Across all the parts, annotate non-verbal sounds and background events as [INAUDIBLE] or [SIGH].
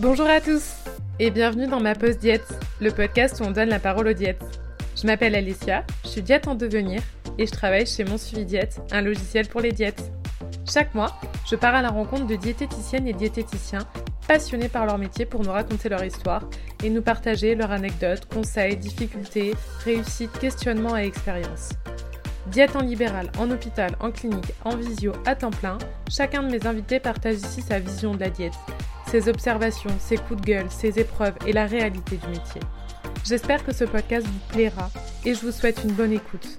Bonjour à tous et bienvenue dans ma pause diète, le podcast où on donne la parole aux diètes. Je m'appelle Alicia, je suis diète en devenir et je travaille chez Mon Suivi Diète, un logiciel pour les diètes. Chaque mois, je pars à la rencontre de diététiciennes et diététiciens passionnés par leur métier pour nous raconter leur histoire et nous partager leurs anecdotes, conseils, difficultés, réussites, questionnements et expériences. Diète en libéral, en hôpital, en clinique, en visio, à temps plein, chacun de mes invités partage ici sa vision de la diète, ses observations, ses coups de gueule, ses épreuves et la réalité du métier. J'espère que ce podcast vous plaira et je vous souhaite une bonne écoute.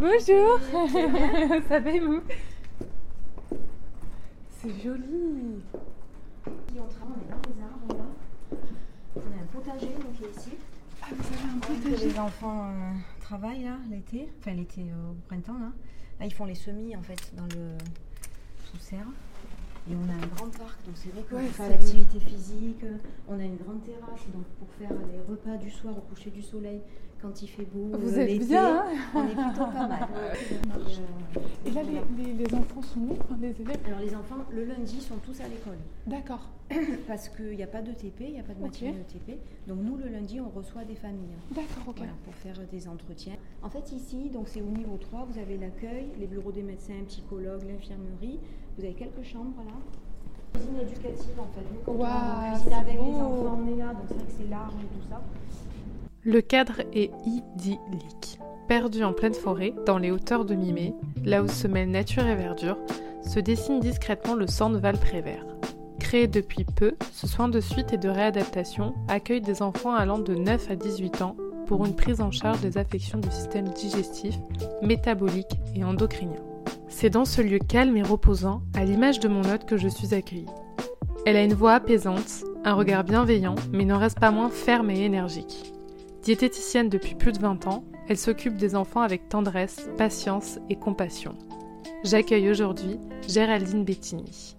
Bonjour [LAUGHS] Ça va vous? C'est joli on travaille, dans les arbres là. On a un potager donc ici. Ah, vous avez un potager Les enfants euh, travaillent là l'été, enfin l'été euh, au printemps là. Là ils font les semis en fait dans le sous serre. Et on a un grand parc, donc c'est vrai qu'on Ouais, c'est- l'activité physique. On a une grande terrasse, donc pour faire les repas du soir au coucher du soleil, quand il fait beau. Vous euh, êtes bien, hein On est plutôt pas mal. [LAUGHS] Euh, Et là, les, les- les enfants sont où enfin, Les élèves? Alors les enfants, le lundi, sont tous à l'école. D'accord. [COUGHS] Parce qu'il n'y a pas de TP, il n'y a pas de matinée de TP. Donc nous, le lundi, on reçoit des familles. D'accord, ok. Voilà, pour faire des entretiens. En fait, ici, donc c'est au niveau 3, vous avez l'accueil, les bureaux des médecins, psychologues, l'infirmerie. Vous avez quelques chambres là. Cuisine éducative en fait. Nous, quand Waouh, on cuisine c'est avec beau. les enfants, on est là, donc c'est vrai que c'est large et tout ça. Le cadre est idyllique. Perdu en pleine forêt, dans les hauteurs de Mimé, là où se mêlent nature et verdure, se dessine discrètement le centre Val-Prévert. Créé depuis peu, ce soin de suite et de réadaptation accueille des enfants allant de 9 à 18 ans pour une prise en charge des affections du système digestif, métabolique et endocrinien. C'est dans ce lieu calme et reposant, à l'image de mon hôte, que je suis accueillie. Elle a une voix apaisante, un regard bienveillant, mais n'en reste pas moins ferme et énergique. Diététicienne depuis plus de 20 ans, elle s'occupe des enfants avec tendresse, patience et compassion. J'accueille aujourd'hui Géraldine Bettini.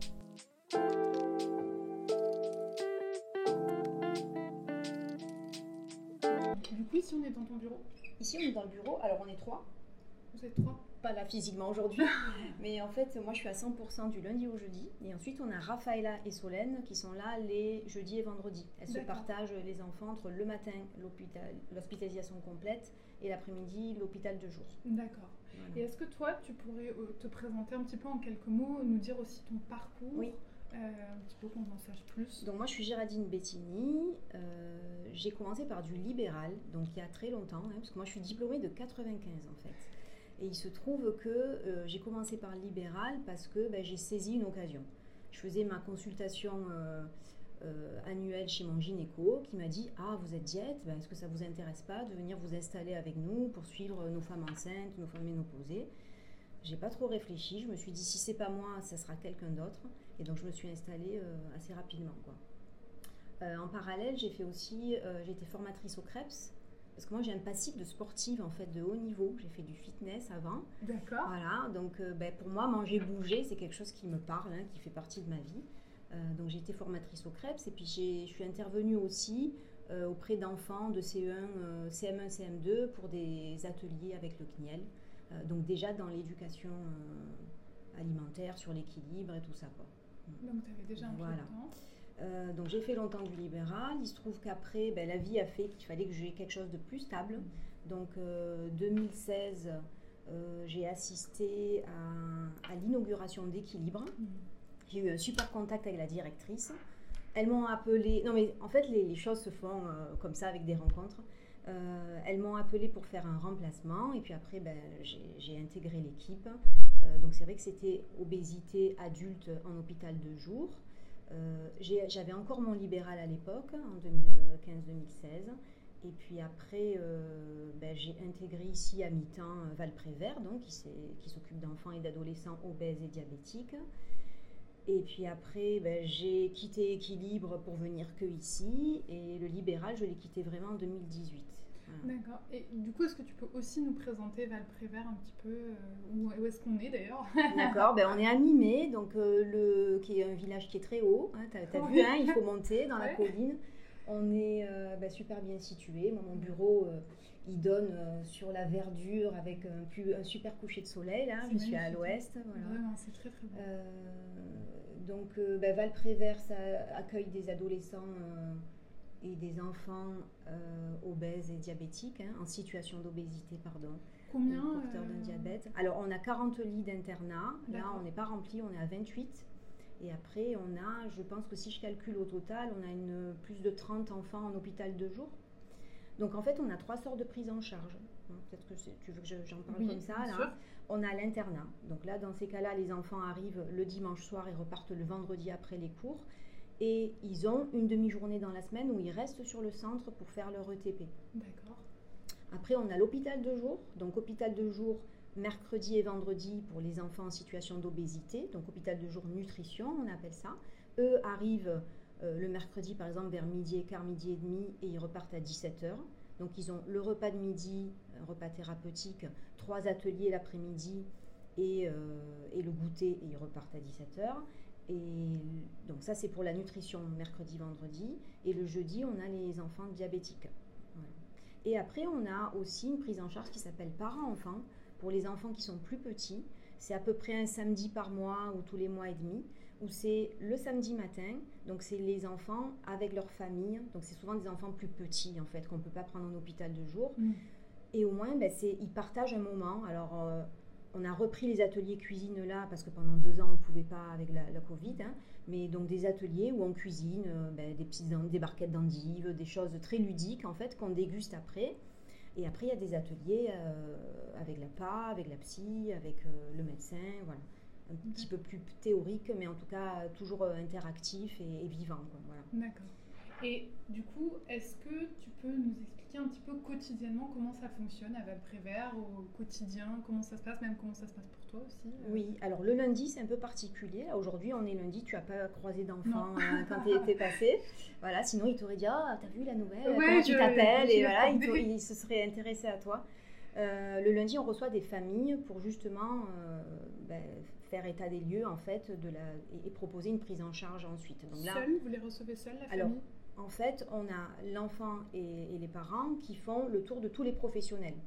Du coup, ici on est dans ton bureau, Ici, on est dans le bureau. Alors, on est trois. vous êtes trois. Pas là physiquement aujourd'hui, [LAUGHS] mais en fait, moi je suis à 100% du lundi au jeudi. Et ensuite, on a Raphaëla et Solène qui sont là les jeudis et vendredis. Elles se partagent les enfants entre le matin, l'hospitalisation complète, et l'après-midi, l'hôpital de jour. D'accord. Voilà. Et est-ce que toi, tu pourrais euh, te présenter un petit peu en quelques mots, nous dire aussi ton parcours Oui. euh, un petit peu qu'on en sache plus? Donc moi je suis Géraldine Bettini, Euh, j'ai commencé par du libéral, donc il y a très longtemps, hein, parce que moi je suis diplômée de 95 en fait. Et il se trouve que euh, j'ai commencé par le libéral parce que ben, j'ai saisi une occasion. Je faisais ma consultation euh, euh, annuelle chez mon gynéco qui m'a dit Ah, vous êtes diète, ben, est-ce que ça vous intéresse pas de venir vous installer avec nous pour suivre nos femmes enceintes, nos femmes ménopausées? J'ai pas trop réfléchi, je me suis dit Si c'est pas moi, ça sera quelqu'un d'autre. Et donc je me suis installée assez rapidement. En parallèle, j'ai fait aussi, j'ai été formatrice au CREPS. Parce que moi j'ai un passif de sportive en fait de haut niveau. J'ai fait du fitness avant. D'accord. Voilà, donc euh, ben, pour moi, manger, bouger, c'est quelque chose qui me parle, hein, qui fait partie de ma vie. Euh, donc j'ai été formatrice au CREPS et puis je suis intervenue aussi euh, auprès d'enfants de CE1, euh, CM1, CM2 pour des ateliers avec le CNIEL. Donc déjà dans l'éducation alimentaire, sur l'équilibre et tout ça. Quoi. Donc, tu avais déjà un Voilà. peu de temps. Euh, donc j'ai fait longtemps du libéral. Il se trouve qu'après, ben, la vie a fait qu'il fallait que j'ai quelque chose de plus stable. Donc euh, 2016, euh, j'ai assisté à, à l'inauguration d'Équilibre. J'ai eu un super contact avec la directrice. Elles m'ont appelé. Non mais en fait les, les choses se font euh, comme ça avec des rencontres. Euh, elles m'ont appelé pour faire un remplacement et puis après ben, j'ai intégré l'équipe. Euh, donc c'est vrai que c'était obésité adulte en hôpital de jour. Euh, J'avais encore mon libéral à l'époque, en 2015-2016. Et puis après, euh, ben, j'ai intégré ici à mi-temps euh, Valprévert, donc, qui s'occupe d'enfants et d'adolescents obèses et diabétiques. Et puis après, ben, j'ai quitté Équilibre pour venir que ici. Et le libéral, je l'ai quitté vraiment en 2018. Voilà. D'accord. Et du coup, est-ce que tu peux aussi nous présenter Val-Prévert un petit peu euh, Où, où est-ce qu'on est d'ailleurs [LAUGHS] D'accord, ben on est à Mimé, donc euh, le, qui est un village qui est très haut. Hein, T'as as vu, hein, il faut monter dans la colline. On est euh, ben, super bien situé. Mon bureau, il donne sur la verdure avec un, plus, un super coucher de soleil. Là, je suis à l'ouest. Vraiment, c'est très très beau. Donc, ben, Valprévert ça accueille des adolescents des enfants obèses et diabétiques, hein, en situation d'obésité, pardon. Combien Porteurs d'un diabète. Alors, on a 40 lits d'internat. Là, on n'est pas rempli, on est à 28. Et après, on a, je pense que si je calcule au total, on a une, plus de 30 enfants en hôpital de jour. Donc en fait, on a trois sortes de prise en charge. Peut-être que tu veux que j'en parle comme ça. Là. On a l'internat. Donc là, dans ces cas-là, les enfants arrivent le dimanche soir et repartent le vendredi après les cours. Et ils ont une demi-journée dans la semaine où ils restent sur le centre pour faire leur ETP. D'accord. Après, on a l'hôpital de jour. Donc hôpital de jour, mercredi et vendredi pour les enfants en situation d'obésité. Donc hôpital de jour nutrition, on appelle ça. Eux arrivent euh, le mercredi, par exemple, vers midi et quart, midi et demi, et ils repartent à 17h. Donc, ils ont le repas de midi, un repas thérapeutique, trois ateliers l'après-midi et, euh, et, le goûter, et ils repartent à 17h. Et donc, ça, c'est pour la nutrition mercredi, vendredi. Et le jeudi, on a les enfants diabétiques. Et après, on a aussi une prise en charge qui s'appelle parents-enfants pour les enfants qui sont plus petits. C'est à peu près un samedi par mois ou tous les mois et demi où c'est le samedi matin, donc c'est les enfants avec leur famille, donc c'est souvent des enfants plus petits en fait qu'on ne peut pas prendre en hôpital de jour. Mm. Et au moins, ben, ils partagent un moment. Alors, euh, on a repris les ateliers cuisine là parce que pendant deux ans on ne pouvait pas avec la, Covid, hein. mais donc des ateliers où on cuisine euh, ben, des petites des barquettes d'endives, des choses très ludiques en fait qu'on déguste après. Et après il y a des ateliers euh, avec la PA, avec la psy, avec le médecin, voilà un petit peu plus théorique, mais en tout cas toujours euh, interactif et, vivant. Voilà. D'accord. Et du coup, est-ce que tu peux nous expliquer un petit peu quotidiennement comment ça fonctionne à Valprévert, au quotidien, comment ça se passe, même comment ça se passe pour toi aussi euh? Oui, alors le lundi, c'est un peu particulier. Aujourd'hui, on est lundi, tu n'as pas croisé d'enfant euh, quand tu étais passé. Voilà, sinon, il t'aurait dit Ah, t'as vu la nouvelle Comment tu t'appelles Et voilà, il, se serait intéressé à toi. le lundi, on reçoit des familles pour justement ben, faire état des lieux en fait de la, et, proposer une prise en charge ensuite. Donc là, seul, vous les recevez seul la alors, En fait, on a l'enfant et, les parents qui font le tour de tous les professionnels.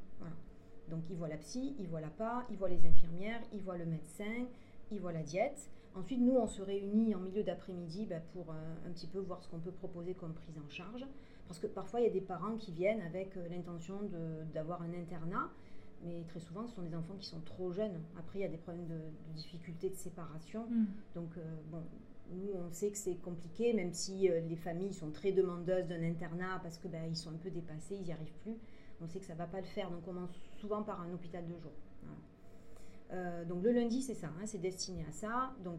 Donc ils voient la psy, ils voient la PA, ils voient les infirmières, ils voient le médecin, ils voient la diète. Ensuite, nous, on se réunit en milieu d'après-midi bah, pour euh, un petit peu voir ce qu'on peut proposer comme prise en charge. Parce que parfois, il y a des parents qui viennent avec euh, l'intention d'avoir un internat mais très souvent, ce sont des enfants qui sont trop jeunes. Après, il y a des problèmes de, difficultés de séparation. Mm. Donc, euh, bon, nous, on sait que c'est compliqué, même si euh, les familles sont très demandeuses d'un internat parce que ben, ils sont un peu dépassés, ils n'y arrivent plus. On sait que ça va pas le faire, donc on commence souvent par un hôpital de jour. Euh, donc le lundi, c'est ça, hein, c'est destiné à ça. Donc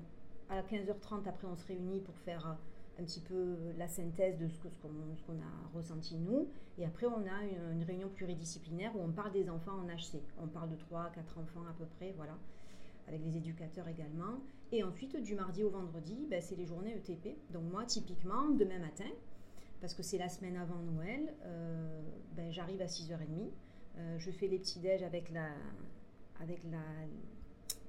à 15h30, après, on se réunit pour faire un petit peu la synthèse de ce qu'on ce qu'on a ressenti nous. Et après, on a une, réunion pluridisciplinaire où on parle des enfants en HC. On parle de 3 4 enfants à peu près, voilà, avec les éducateurs également. Et ensuite, du mardi au vendredi, ben, c'est les journées ETP. Donc moi, typiquement, demain matin, parce que c'est la semaine avant Noël, euh, ben, j'arrive à 6h30. Euh, je fais les petits-déj avec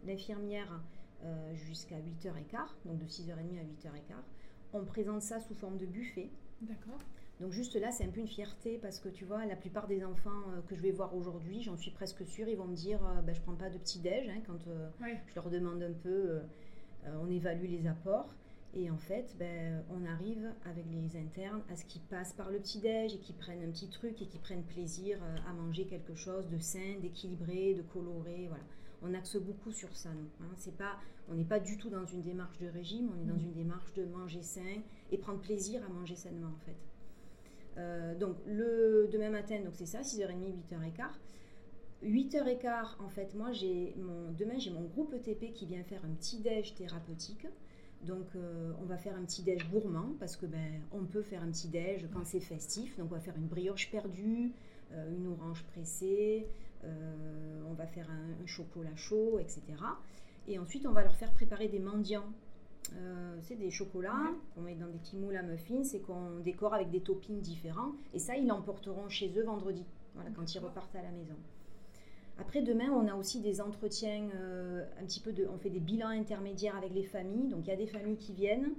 l'infirmière euh, jusqu'à 8h15, donc de 6h30 à 8h15 on présente ça sous forme de buffet. D'accord. Donc juste là, c'est un peu une fierté parce que tu vois, la plupart des enfants euh, que je vais voir aujourd'hui, j'en suis presque sûre, ils vont me dire, je euh, ben, je prends pas de petit déj hein, quand euh, je leur demande un peu, on évalue les apports. Et en fait, ben, on arrive avec les internes à ce qu'ils passent par le petit déj et qu'ils prennent un petit truc et qu'ils prennent plaisir à manger quelque chose de sain, d'équilibré, de coloré, voilà on axe beaucoup sur ça. Hein. C'est pas, on n'est pas du tout dans une démarche de régime, on est dans mm. une démarche de manger sain et prendre plaisir à manger sainement en fait. Euh, donc le demain matin, donc c'est ça, 6h30, 8h15. 8h15, en fait, moi, j'ai mon, demain, j'ai mon groupe ETP qui vient faire un petit déj thérapeutique. Donc, euh, on va faire un petit déj gourmand parce que ben, on peut faire un petit déj quand c'est festif. Donc, on va faire une brioche perdue, euh, une orange pressée, on va faire un, chocolat chaud, etc. Et ensuite, on va leur faire préparer des mendiants. Euh, c'est des chocolats qu'on met dans des petits moules à muffins et qu'on décore avec des toppings différents. Et ça, ils l'emporteront chez eux vendredi, voilà, quand ils repartent à la maison. Après, demain, on a aussi des entretiens, euh, un petit peu de, on fait des bilans intermédiaires avec les familles. Donc, il y a des familles qui viennent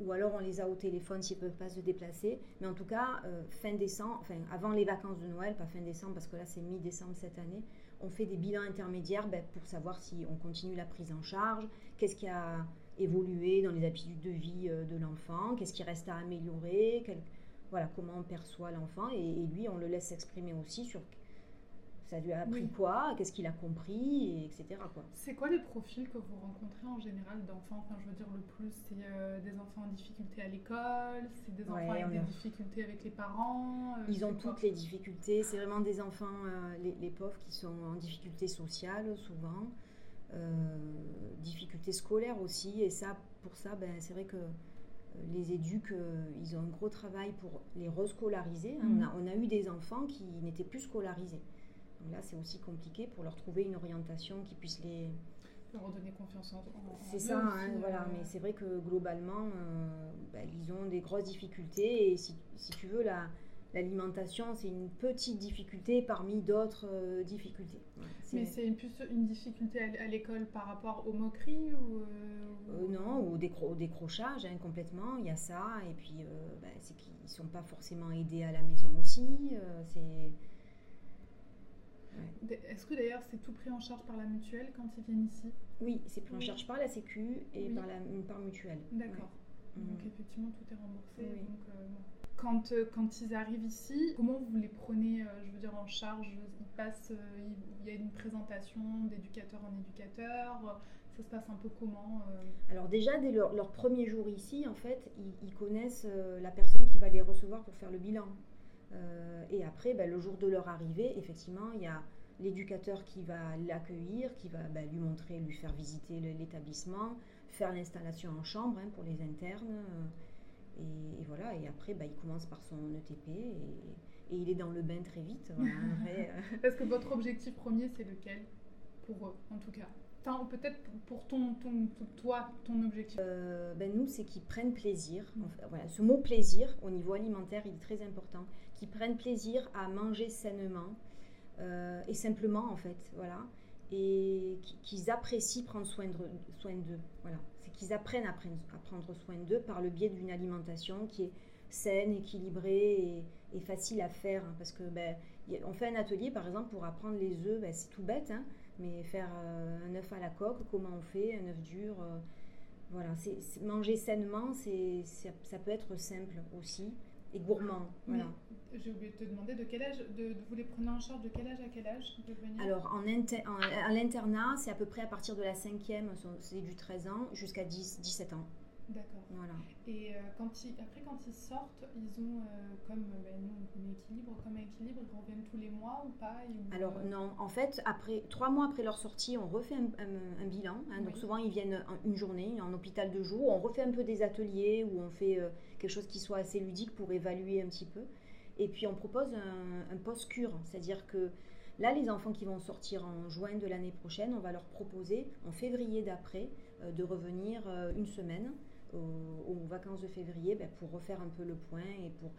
ou alors on les a au téléphone s'ils ne peuvent pas se déplacer. Mais en tout cas, fin décembre, enfin avant les vacances de Noël, pas fin décembre parce que là c'est mi-décembre cette année, on fait des bilans intermédiaires ben, pour savoir si on continue la prise en charge, qu'est-ce qui a évolué dans les habitudes de vie de l'enfant, qu'est-ce qui reste à améliorer, voilà, comment on perçoit l'enfant. Et, lui, on le laisse s'exprimer aussi sur ça lui a appris quoi, qu'est-ce qu'il a compris, etc. C'est quoi les profils que vous rencontrez en général d'enfants? Enfin, je veux dire, le plus, c'est euh, des enfants en difficulté à l'école, c'est des enfants avec des difficultés avec les parents. Euh, Ils ont toutes les difficultés. C'est vraiment des enfants, euh, les, les, pauvres, qui sont en difficulté sociale souvent, difficultés scolaires aussi. Et ça, pour ça, ben, c'est vrai que les éduques, ils ont un gros travail pour les rescolariser. Hein. Mhm. On, a, eu des enfants qui n'étaient plus scolarisés. Donc là, c'est aussi compliqué pour leur trouver une orientation qui puisse les... Leur redonner confiance en, eux. C'est ça, hein, voilà. Euh, mais c'est vrai que globalement, euh, bah, ils ont des grosses difficultés. Et si, si tu veux, la, l'alimentation, c'est une petite difficulté parmi d'autres euh, difficultés. Mais c'est plus une difficulté à l'école par rapport aux moqueries ou euh, Non, ou au, décrochage hein, complètement. Il y a ça. Et puis, bah, c'est qu'ils ne sont pas forcément aidés à la maison aussi. c'est est-ce que d'ailleurs c'est tout pris en charge par la mutuelle quand ils viennent ici? Oui, c'est pris en charge par la Sécu et par la par mutuelle. D'accord. Donc mm. effectivement tout est remboursé. Donc, euh, quand, euh, quand ils arrivent ici, comment vous les prenez, euh, je veux dire, en charge? Ils passent, il y a une présentation d'éducateur en éducateur. Ça se passe un peu comment Alors déjà, dès leur, premier jour ici, en fait, ils, connaissent la personne qui va les recevoir pour faire le bilan. et après, ben, le jour de leur arrivée, effectivement, il y a l'éducateur qui va l'accueillir, qui va ben, lui montrer, lui faire visiter l'établissement, faire l'installation en chambre hein, pour les internes. Et, voilà, et après, ben, il commence par son ETP et, il est dans le bain très vite. [LAUGHS] Est-ce que votre objectif premier, c'est lequel? Pour eux, en tout cas Enfin, peut-être pour ton, ton, toi, ton objectif euh, ben Nous, c'est qu'ils prennent plaisir. Mm. voilà, ce mot plaisir, au niveau alimentaire, il est très important. Qu'ils prennent plaisir à manger sainement, euh, et simplement en fait, voilà, et qu'ils apprécient prendre soin d'eux, soin d'eux, voilà, qu'ils apprennent à prendre, soin d'eux par le biais d'une alimentation qui est saine, équilibrée et, facile à faire, hein, parce que ben, on fait un atelier par exemple pour apprendre les œufs, ben, c'est tout bête, hein, mais faire euh, un œuf à la coque, comment on fait, un œuf dur. Euh, voilà, manger sainement, ça peut être simple aussi et gourmand. Voilà. J'ai oublié de te demander de quel âge, de, vous les prenez en charge de quel âge à quel âge Alors, en, à l'internat, c'est à peu près à partir de la cinquième, c'est du 13 ans jusqu'à 17 ans. D'accord. Voilà. Et euh, quand ils, après, quand ils sortent, ils ont, euh, comme ben, nous, on équilibre, comme équilibre, ils reviennent tous les mois ou pas Alors, euh, non. En fait, après, trois mois après leur sortie, on refait un, bilan. Hein. donc, souvent, ils viennent une journée en hôpital de jour. On refait un peu des ateliers où on fait quelque chose qui soit assez ludique pour évaluer un petit peu. Et puis, on propose un, un post-cure. C'est-à-dire que là, les enfants qui vont sortir en juin de l'année prochaine, on va leur proposer en février d'après de revenir une semaine aux, vacances de février ben, pour refaire un peu le point et pour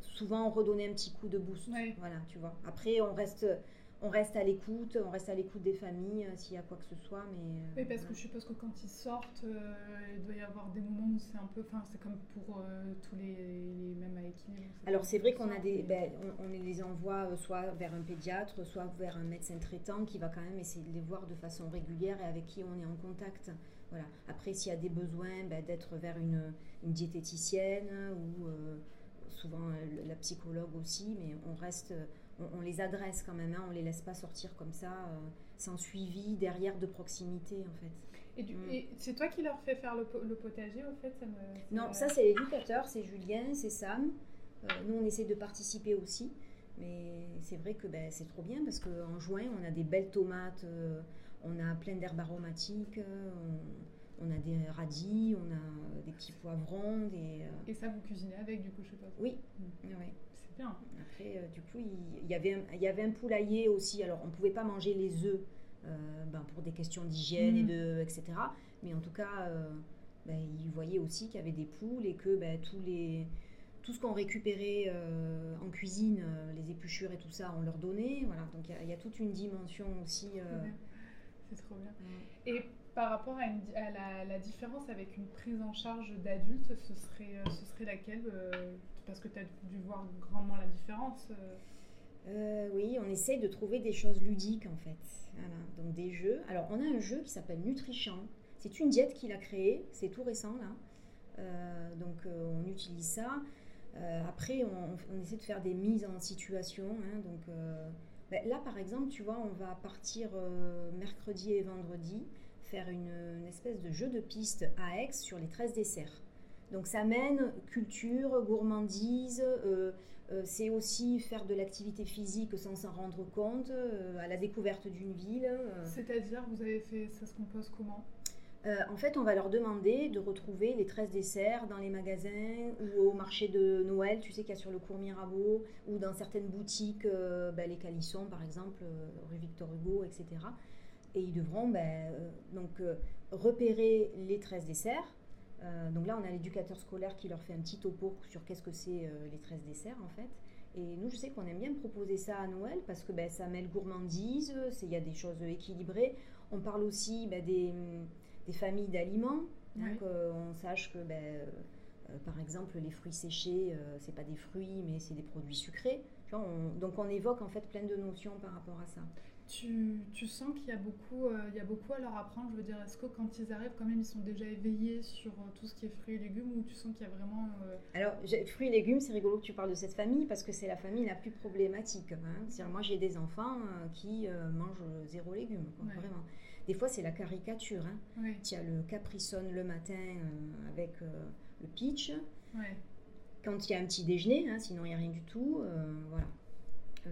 souvent redonner un petit coup de boost. Voilà, tu vois. Après, on reste, on reste à l'écoute, on reste à l'écoute des familles euh, s'il y a quoi que ce soit. Mais, euh, oui, parce que je suppose que quand ils sortent, euh, il doit y avoir des moments où c'est un peu. Enfin, c'est comme pour tous les, les, mêmes à équilibre. Alors, c'est vrai qu'on a des. Ben, on, les envoie soit vers un pédiatre, soit vers un médecin traitant qui va quand même essayer de les voir de façon régulière et avec qui on est en contact. Voilà. Après, s'il y a des besoins, ben, d'être vers une, diététicienne ou euh, souvent euh, la psychologue aussi, mais on reste, on, les adresse quand même, hein, on les laisse pas sortir comme ça, euh, sans suivi derrière de proximité en fait. Et, mm. et c'est toi qui leur fais faire le, potager au fait ça Non, ça c'est l'éducateur, c'est Julien, c'est Sam. nous on essaie de participer aussi, mais c'est vrai que ben, c'est trop bien parce qu'en juin on a des belles tomates on a plein d'herbes aromatiques, on, a des radis, on a des petits poivrons. Des, euh, Et ça, vous cuisinez avec, du coup, je suppose Oui, mm. C'est bien. Après, euh, du coup, il, y avait un, il y avait un poulailler aussi. Alors, on ne pouvait pas manger les œufs euh, ben, pour des questions d'hygiène, et mm. de, etc. Mais en tout cas, ben, il voyait aussi qu'il y avait des poules et que ben, tous les tout ce qu'on récupérait en cuisine, les épluchures et tout ça, on leur donnait. Voilà, donc il y, a toute une dimension aussi c'est trop bien. Et par rapport à, la, différence avec une prise en charge d'adulte, ce serait, ce serait laquelle Parce que tu as dû voir grandement la différence. oui, on essaye de trouver des choses ludiques en fait. Voilà, donc des jeux. Alors on a un jeu qui s'appelle Nutrition. C'est une diète qu'il a créée, c'est tout récent là. donc on utilise ça. Euh, après, on, essaie de faire des mises en situation. Hein, donc, euh, ben là, par exemple, tu vois, on va partir euh, mercredi et vendredi faire une, espèce de jeu de piste à Aix sur les 13 desserts. Donc ça mène culture, gourmandise, c'est aussi faire de l'activité physique sans s'en rendre compte, à la découverte d'une ville. C'est-à-dire, vous avez fait, ça se compose comment? Euh, en fait, on va leur demander de retrouver les 13 desserts dans les magasins ou au marché de Noël, tu sais qu'il y a sur le cours Mirabeau, ou dans certaines boutiques, euh, ben, les Calissons par exemple, euh, rue Victor Hugo, etc. Et ils devront ben, donc, repérer les 13 desserts. donc là, on a l'éducateur scolaire qui leur fait un petit topo sur qu'est-ce que c'est les 13 desserts en fait. Et nous, je sais qu'on aime bien proposer ça à Noël parce que ben, ça mêle gourmandise, il y a des choses équilibrées. On parle aussi des des familles d'aliments, hein, qu'on sache que, ben, euh, euh, par exemple, les fruits séchés, euh, c'est pas des fruits, mais c'est des produits sucrés. donc on évoque en fait plein de notions par rapport à ça. Tu, tu sens qu'il y, a beaucoup, il y a beaucoup à leur apprendre. Je veux dire, est-ce que quand ils arrivent, quand même, ils sont déjà éveillés sur tout ce qui est fruits et légumes ou tu sens qu'il y a vraiment. Alors, fruits et légumes, c'est rigolo que tu parles de cette famille parce que c'est la famille la plus problématique. Hein. Moi, j'ai des enfants qui mangent zéro légumes, vraiment. Des fois, c'est la caricature. Hein. Tu as le Capricone le matin euh, avec euh, le pitch. Quand il y a un petit déjeuner, hein, sinon il n'y a rien du tout. Euh, voilà.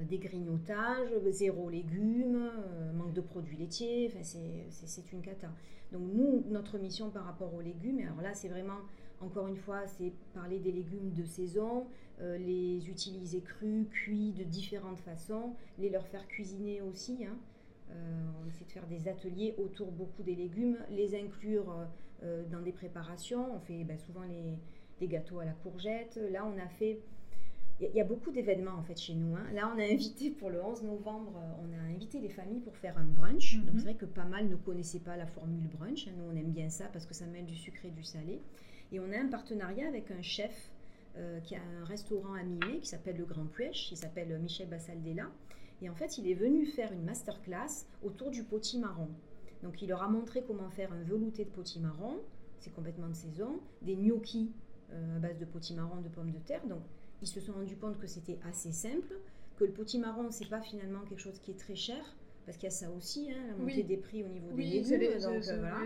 des grignotages, zéro légumes, manque de produits laitiers. C'est une cata. Donc, nous, notre mission par rapport aux légumes, alors là, c'est vraiment encore une fois, c'est parler des légumes de saison, les utiliser crus, cuits de différentes façons, les leur faire cuisiner aussi. Hein. Euh, on essaie de faire des ateliers autour beaucoup des légumes, les inclure euh, euh, dans des préparations. On fait ben, souvent les, des gâteaux à la courgette. Là, on a fait il y, a beaucoup d'événements en fait chez nous. Hein. Là, on a [LAUGHS] invité pour le 11 novembre, on a invité les familles pour faire un brunch. Donc, mhm. c'est vrai que pas mal ne connaissaient pas la formule brunch. Nous, on aime bien ça parce que ça mêle du sucré et du salé. Et on a un partenariat avec un chef qui a un restaurant à Mimé qui s'appelle le Grand Puech, qui s'appelle Michel Bassaldella. Et en fait, il est venu faire une masterclass autour du potimarron. Donc, il leur a montré comment faire un velouté de potimarron, c'est complètement de saison, des gnocchis euh, à base de potimarron, de pommes de terre. Donc, ils se sont rendus compte que c'était assez simple, que le potimarron, c'est pas finalement quelque chose qui est très cher, parce qu'il y a ça aussi, hein, la montée des prix au niveau des légumes. Donc, euh, voilà.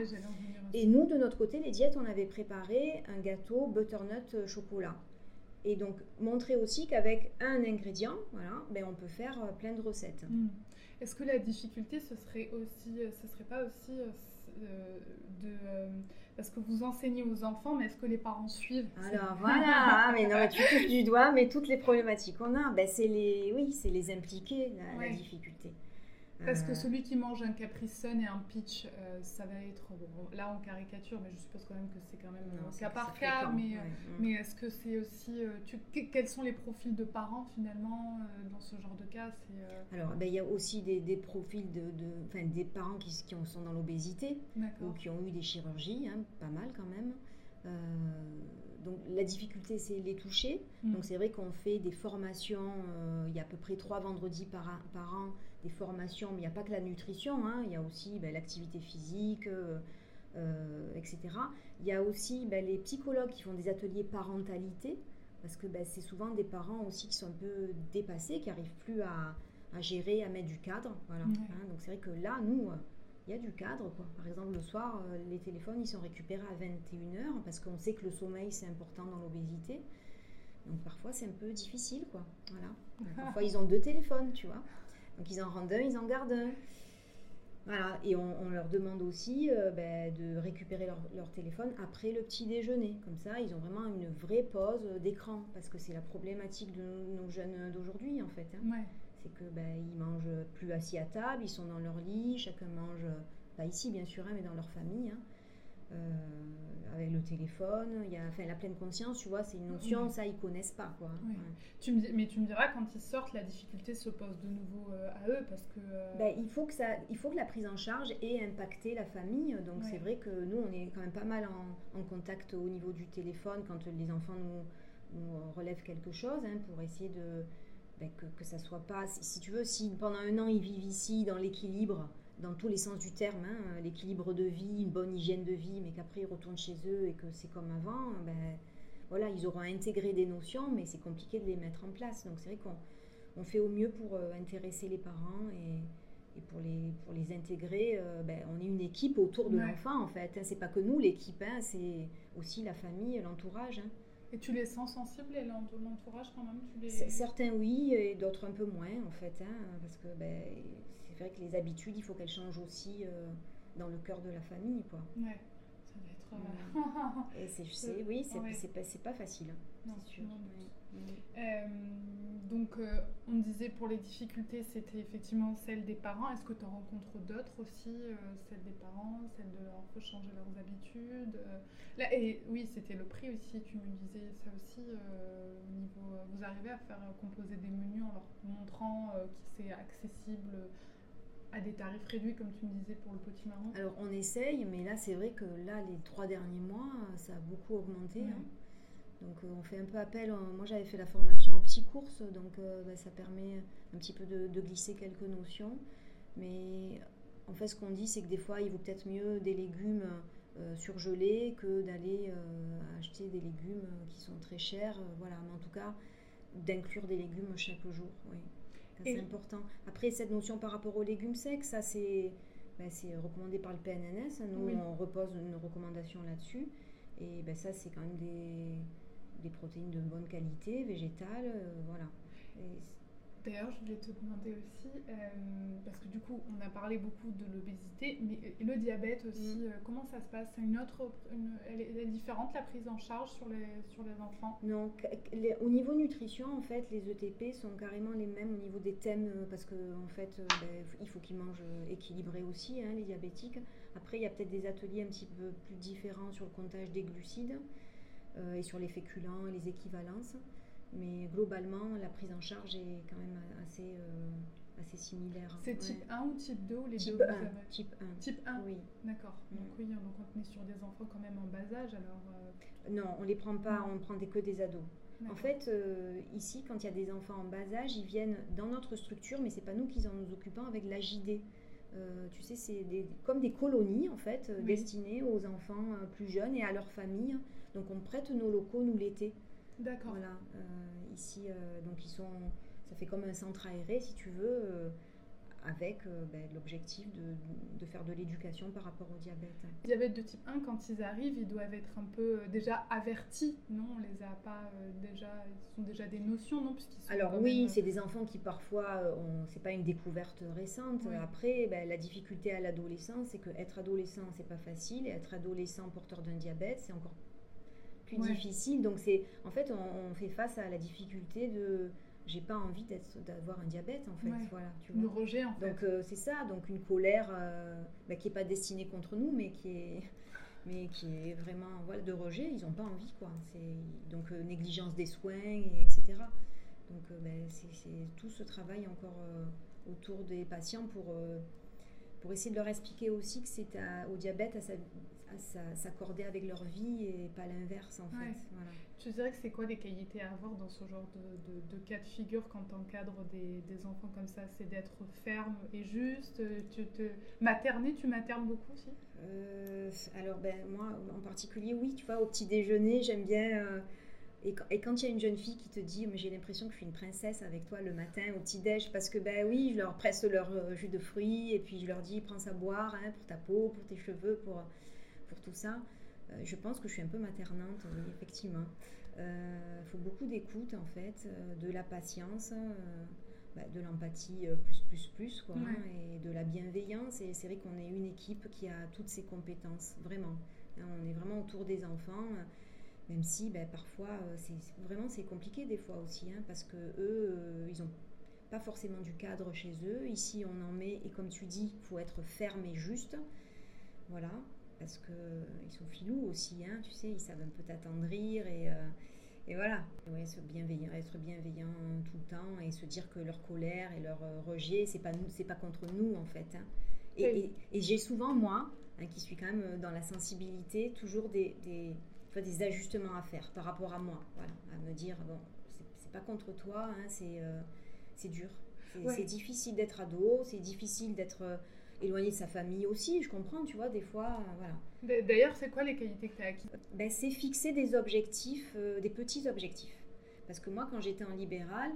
Et nous, de notre côté, les diètes, on avait préparé un gâteau butternut euh, chocolat. Et donc montrer aussi qu'avec un ingrédient, voilà, ben on peut faire euh, plein de recettes. Hmm. Est-ce que la difficulté, ce serait aussi, euh, ce serait pas aussi euh, de parce que vous enseignez aux enfants, mais est-ce que les parents suivent Alors [LAUGHS] voilà, mais non, tu touches du doigt, mais toutes les problématiques qu'on a, ben c'est les, oui, c'est les impliquer la difficulté. Parce que euh. celui qui mange un Capri Sun et un Peach, euh, ça va être. là, en caricature, mais je suppose quand même que c'est quand même non, cas par cas. Mais, euh, mais est-ce que c'est aussi. Tu, quels sont les profils de parents finalement dans ce genre de cas Alors, ben, il y a aussi des, des profils de, de des parents qui, qui sont dans l'obésité ou qui ont eu des chirurgies, hein, pas mal quand même. Donc la difficulté, c'est les toucher. Mm. Donc c'est vrai qu'on fait des formations, il y a à peu près trois vendredis par, par an des formations, mais il n'y a pas que la nutrition, hein. il y a aussi ben, l'activité physique, euh, euh, etc. Il y a aussi ben, les psychologues qui font des ateliers parentalité, parce que ben, c'est souvent des parents aussi qui sont un peu dépassés, qui n'arrivent plus à, gérer, à mettre du cadre. Voilà. Hein. donc c'est vrai que là, nous, euh, il y a du cadre. Quoi. Par exemple, le soir, les téléphones, ils sont récupérés à 21h, parce qu'on sait que le sommeil, c'est important dans l'obésité. Donc parfois, c'est un peu difficile. Quoi. Voilà. [LAUGHS] parfois, ils ont deux téléphones, tu vois. Donc ils en rendent un, ils en gardent un. Voilà, et on, leur demande aussi euh, ben, de récupérer leur, téléphone après le petit déjeuner. Comme ça, ils ont vraiment une vraie pause d'écran, parce que c'est la problématique de nos, jeunes d'aujourd'hui, en fait. Hein. C'est que ben, ils mangent plus assis à table, ils sont dans leur lit, chacun mange, pas ici bien sûr, hein, mais dans leur famille. Hein. avec le téléphone, il y a enfin, la pleine conscience, tu vois, c'est une notion, ça, ils connaissent pas, quoi. Tu me, mais tu me diras, quand ils sortent, la difficulté se pose de nouveau à eux, parce que... Ben, il, faut que ça, il faut que la prise en charge ait impacté la famille, donc c'est vrai que nous, on est quand même pas mal en, en, contact au niveau du téléphone, quand les enfants nous, nous relèvent quelque chose, hein, pour essayer de ben, que, que, ça soit pas, si, tu veux, si pendant un an ils vivent ici dans l'équilibre, dans tous les sens du terme, hein, l'équilibre de vie, une bonne hygiène de vie, mais qu'après ils retournent chez eux et que c'est comme avant, ben, voilà, ils auront intégré des notions, mais c'est compliqué de les mettre en place. Donc c'est vrai qu'on on fait au mieux pour euh, intéresser les parents et, et, pour, les, pour les intégrer. Euh, ben, on est une équipe autour de l'enfant en fait. Hein. c'est pas que nous l'équipe, hein, c'est aussi la famille, l'entourage. Hein. Et tu les sens sensibles, l'entourage quand même tu les... Certains oui, et d'autres un peu moins en fait, hein, parce que ben, c'est vrai que les habitudes, il faut qu'elles changent aussi euh, dans le cœur de la famille. Quoi. Ouais, ça doit être... Euh, [LAUGHS] et c'est, oui, c'est, c'est, pas, pas facile. Non, c'est sûr. Euh, donc, euh, on disait pour les difficultés, c'était effectivement celle des parents. Est-ce que tu en rencontres d'autres aussi euh, Celle des parents, celle de leur faut changer leurs habitudes Là, Et oui, c'était le prix aussi, tu me disais ça aussi. au niveau, vous arrivez à faire composer des menus en leur montrant que c'est accessible à des tarifs réduits, comme tu me disais pour le petit marron? Alors, on essaye, mais là, c'est vrai que là, les trois derniers mois, ça a beaucoup augmenté. Hein. Donc euh, on fait un peu appel. Moi j'avais fait la formation en petits courses, donc euh, bah, ça permet un petit peu de, glisser quelques notions. Mais en fait ce qu'on dit c'est que des fois il vaut peut-être mieux des légumes euh, surgelés que d'aller acheter des légumes qui sont très chers. voilà, mais en tout cas d'inclure des légumes chaque jour. Oui. C'est important. Après cette notion par rapport aux légumes secs, ça c'est bah, recommandé par le PNNS. Nous on repose une recommandation là-dessus. Et ben, ça, c'est quand même des, des protéines de bonne qualité, végétales, euh, voilà. D'ailleurs, je voulais te demander aussi, euh, parce que du coup, on a parlé beaucoup de l'obésité, mais le diabète aussi, mm. euh, comment ça se passe? Une autre, elle, est, différente la prise en charge sur les, sur les enfants? Non, au niveau nutrition, en fait, les ETP sont carrément les mêmes au niveau des thèmes, parce qu'en en fait, ben, il faut qu'ils mangent équilibré aussi, hein, les diabétiques. Après, il y a peut-être des ateliers un petit peu plus différents sur le comptage des glucides. Euh, et sur les féculents les équivalences. Mais globalement, la prise en charge est quand même assez, euh, assez similaire. C'est type 1 ou type 2 ou les type deux 1, Type 1. Type 1 Oui. D'accord. Mm. Donc oui, donc on est sur des enfants quand même en bas âge alors euh, Non, on les prend pas, on prend des, que des ados. En fait, ici, quand il y a des enfants en bas âge, ils viennent dans notre structure, mais c'est pas nous qui en nous occupons avec l'AJD. Euh, tu sais, c'est comme des colonies en fait, destinées aux enfants plus jeunes et à leurs familles. Donc on prête nos locaux, nous, l'été. D'accord. Voilà. Euh, ici, euh, donc ils sont. Ça fait comme un centre aéré, si tu veux, euh, avec ben, l'objectif de, de, faire de l'éducation par rapport au diabète. Diabète de type 1, quand ils arrivent, ils doivent être un peu déjà avertis, non? On les a pas déjà. Ils sont déjà des notions, non? Puisqu'ils Alors oui, c'est des enfants qui parfois. c'est pas une découverte récente. Après, ben, la difficulté à l'adolescence, c'est que être adolescent, c'est pas facile. Et être adolescent porteur d'un diabète, c'est encore plus difficile. Donc c'est en fait on, fait face à la difficulté de j'ai pas envie d'avoir un diabète en fait. Voilà tu vois. le rejet en fait. donc euh, c'est ça. Donc une colère euh, bah, qui est pas destinée contre nous mais qui est [LAUGHS] mais qui est vraiment voilà de rejet. Ils ont pas envie quoi. C'est donc euh, négligence des soins et, etc donc bah, c'est tout ce travail encore autour des patients pour pour essayer de leur expliquer aussi que c'est au diabète à sa, s'accorder avec leur vie et pas l'inverse en fait. Voilà. Tu dirais que c'est quoi les qualités à avoir dans ce genre de, de, cas de figure quand tu encadres des, des, enfants comme ça? C'est d'être ferme et juste tu te... Materner, tu maternes beaucoup aussi? Euh, Alors ben, moi en particulier oui, tu vois, au petit déjeuner j'aime bien... Euh, et, quand il y a une jeune fille qui te dit mais j'ai l'impression que je suis une princesse avec toi le matin au petit déj parce que ben oui je leur presse leur euh, jus de fruits et puis je leur dis prends ça boire hein, pour ta peau pour tes cheveux pour pour tout ça, euh, je pense que je suis un peu maternante, oui, effectivement. Il euh, faut beaucoup d'écoute, en fait, euh, de la patience, bah, de l'empathie plus, plus, plus, quoi, hein, et de la bienveillance. Et c'est vrai qu'on est une équipe qui a toutes ces compétences, vraiment. Hein, on est vraiment autour des enfants même si ben, parfois c'est vraiment c'est compliqué des fois aussi hein, parce que eux ils n'ont pas forcément du cadre chez eux ici on en met et comme tu dis il faut être ferme et juste voilà parce qu'ils sont filous aussi, hein, tu sais, ils savent un peu t'attendrir et, et voilà. Ouais, être bienveillant, être bienveillant tout le temps et se dire que leur colère et leur rejet, c'est pas nous, c'est pas contre nous en fait. Hein. Et, et, j'ai souvent, moi, hein, qui suis quand même dans la sensibilité, toujours des, des, des ajustements à faire par rapport à moi. Voilà, à me dire, bon, c'est pas contre toi, hein, c'est dur. C'est difficile d'être ado, c'est difficile d'être euh, éloigné de sa famille aussi, je comprends, tu vois, des fois, euh, voilà. D'ailleurs, c'est quoi les qualités que tu as acquises? Ben, C'est fixer des objectifs, euh, des petits objectifs. Parce que moi, quand j'étais en libéral,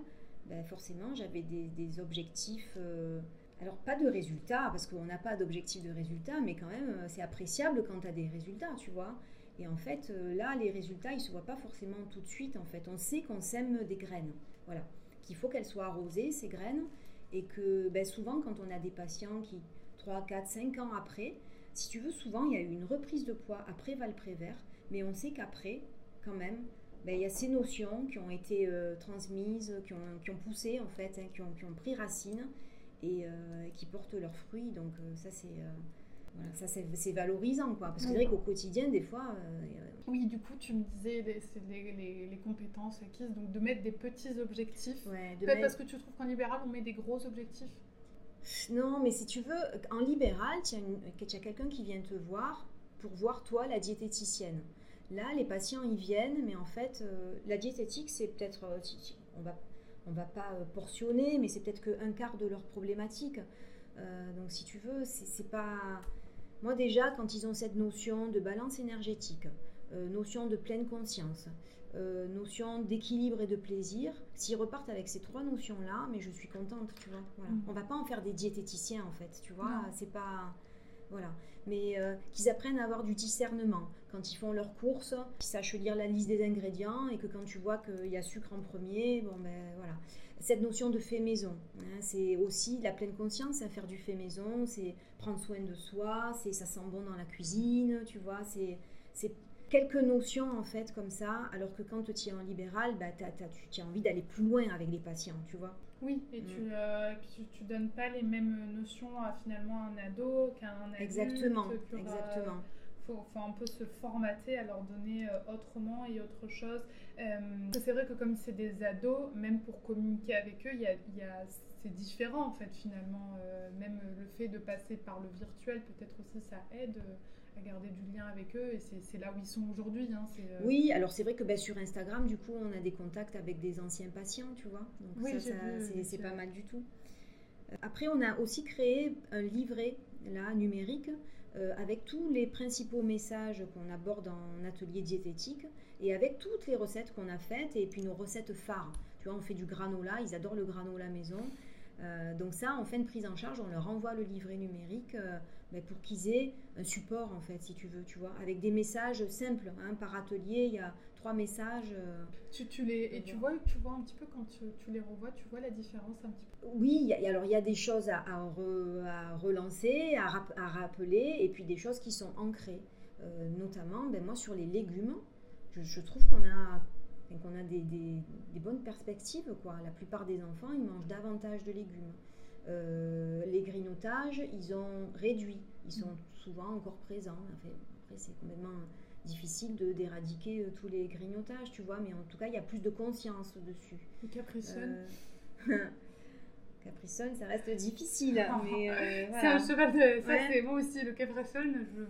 ben, forcément, j'avais des, objectifs... alors, pas de résultats, parce qu'on n'a pas d'objectif de résultats, mais quand même, c'est appréciable quand tu as des résultats, tu vois. Et en fait, là, les résultats, ils ne se voient pas forcément tout de suite, en fait. On sait qu'on sème des graines. Voilà qu'il faut qu'elles soient arrosées, ces graines, et que ben, souvent quand on a des patients qui, 3, 4, 5 ans après, si tu veux, souvent il y a eu une reprise de poids après Valprévert, mais on sait qu'après, quand même, ben, il y a ces notions qui ont été euh, transmises, qui ont, qui ont, poussé en fait, hein, qui, ont, qui, ont, pris racine et euh, qui portent leurs fruits. Donc euh, ça c'est voilà, ça c'est valorisant quoi. Parce que c'est vrai qu'au quotidien, des fois, oui, du coup, tu me disais les, les, les, compétences acquises, donc de mettre des petits objectifs. Ouais, parce que tu trouves qu'en libéral, on met des gros objectifs Non, mais si tu veux, en libéral, tu as, quelqu'un qui vient te voir pour voir toi, la diététicienne. Là, les patients, ils viennent, mais en fait, euh, la diététique, c'est peut-être... Euh, on va, on va pas euh, portionner, mais c'est peut-être qu'un quart de leur problématique. donc, si tu veux, c'est pas... Moi, déjà, quand ils ont cette notion de balance énergétique, notion de pleine conscience, euh, notion d'équilibre et de plaisir. S'ils repartent avec ces trois notions-là, mais je suis contente, tu vois. Voilà. Mm. On va pas en faire des diététiciens, en fait, tu vois. C'est pas... Voilà. Mais euh, qu'ils apprennent à avoir du discernement. Quand ils font leurs courses, qu'ils sachent lire la liste des ingrédients et que quand tu vois qu'il y a sucre en premier, bon ben voilà. Cette notion de fait maison, hein, c'est aussi la pleine conscience, à faire du fait maison, c'est prendre soin de soi, c'est ça sent bon dans la cuisine, tu vois, c'est quelques notions en fait comme ça, alors que quand tu es en libéral, bah, tu as envie d'aller plus loin avec les patients, tu vois. Oui, et tu, mm. euh, tu, donnes pas les mêmes notions à finalement un ado qu'un adulte. Exactement, exactement. Il faut, un peu se formater à leur donner euh, autrement et autre chose. Euh, c'est vrai que comme c'est des ados, même pour communiquer avec eux, y a, y a, c'est différent en fait finalement. même le fait de passer par le virtuel, peut-être aussi ça aide à garder du lien avec eux et c'est là où ils sont aujourd'hui. Hein, euh, Oui, alors c'est vrai que ben, sur Instagram, du coup, on a des contacts avec des anciens patients, tu vois. Donc ça, c'est pas mal du tout. Euh, après, on a aussi créé un livret là numérique euh, avec tous les principaux messages qu'on aborde en atelier diététique et avec toutes les recettes qu'on a faites et puis nos recettes phares. Tu vois, on fait du granola, ils adorent le granola maison. donc ça, on fait une prise en charge, on leur envoie le livret numérique pour qu'ils aient un support en fait, si tu veux, tu vois, avec des messages simples. Hein, par atelier, il y a trois messages. Euh, tu, tu les, et tu vois, tu vois un petit peu quand tu, tu, les revois, tu vois la différence un petit peu? Oui, alors il y a des choses à, à, relancer, à, à, rappeler, et puis des choses qui sont ancrées. Euh, notamment, ben, moi, sur les légumes, je, trouve qu'on a qu'on a des, des, des, bonnes perspectives. Quoi. La plupart des enfants, ils mangent davantage de légumes. Euh, les grignotages, ils ont réduit. Ils sont souvent encore présents. après, c'est complètement difficile de d'éradiquer euh, tous les grignotages, tu vois, mais en tout cas, il y a plus de conscience dessus. Le capricène euh... [LAUGHS] Capricone, ça reste difficile. mais euh, C'est un cheval de. Ça, c'est moi aussi, le Capricone. Je...